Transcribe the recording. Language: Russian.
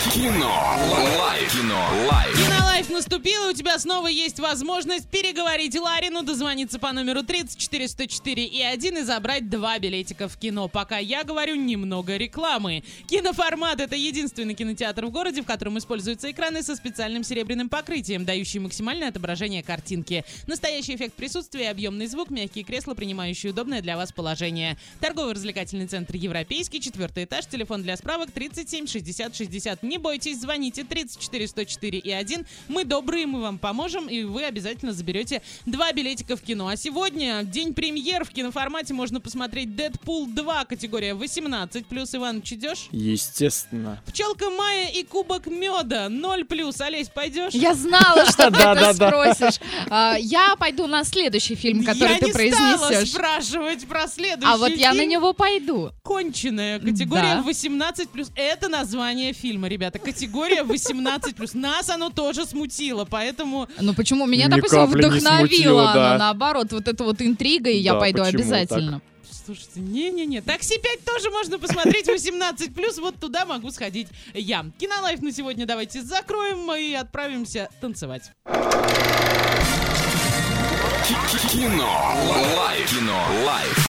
Кино. Лайф. Кино. Лайф. Кинолайф наступил, и у тебя снова есть возможность переговорить Ларину, дозвониться по номеру 34 104 и 1 и забрать два билетика в кино. Пока я говорю немного рекламы. Киноформат — это единственный кинотеатр в городе, в котором используются экраны со специальным серебряным покрытием, дающие максимальное отображение картинки. Настоящий эффект присутствия, объемный звук, мягкие кресла, принимающие удобное для вас положение. Торгово-развлекательный центр «Европейский», четвертый этаж, телефон для справок 37 60 60. Не бойтесь, звоните 34 104 и 1. Мы добрые, мы вам поможем, и вы обязательно заберете два билетика в кино. А сегодня день премьер в киноформате можно посмотреть «Дэдпул 2», категория 18+. плюс Иван, идешь? Естественно. Пчелка Майя и кубок меда 0 плюс. Олесь, пойдешь? Я знала, что ты Да, это спросишь. А, Я пойду на следующий фильм, который я ты не стала произнесешь. спрашивать про следующий А вот я на него пойду. Конченая категория Да. 18 плюс. Это название фильма, ребята. Категория 18 плюс. Нас оно тоже смутило, поэтому Ну почему? Меня, Ни допустим, вдохновило смутило, оно, да. наоборот, вот это вот интрига, и я Да, пойду обязательно. Слушайте, не-не-не, такси 5 тоже можно посмотреть 18 плюс, вот туда могу сходить я. Кинолайф на сегодня давайте закроем и отправимся танцевать. Кино. Лайф. Кино. Лайф.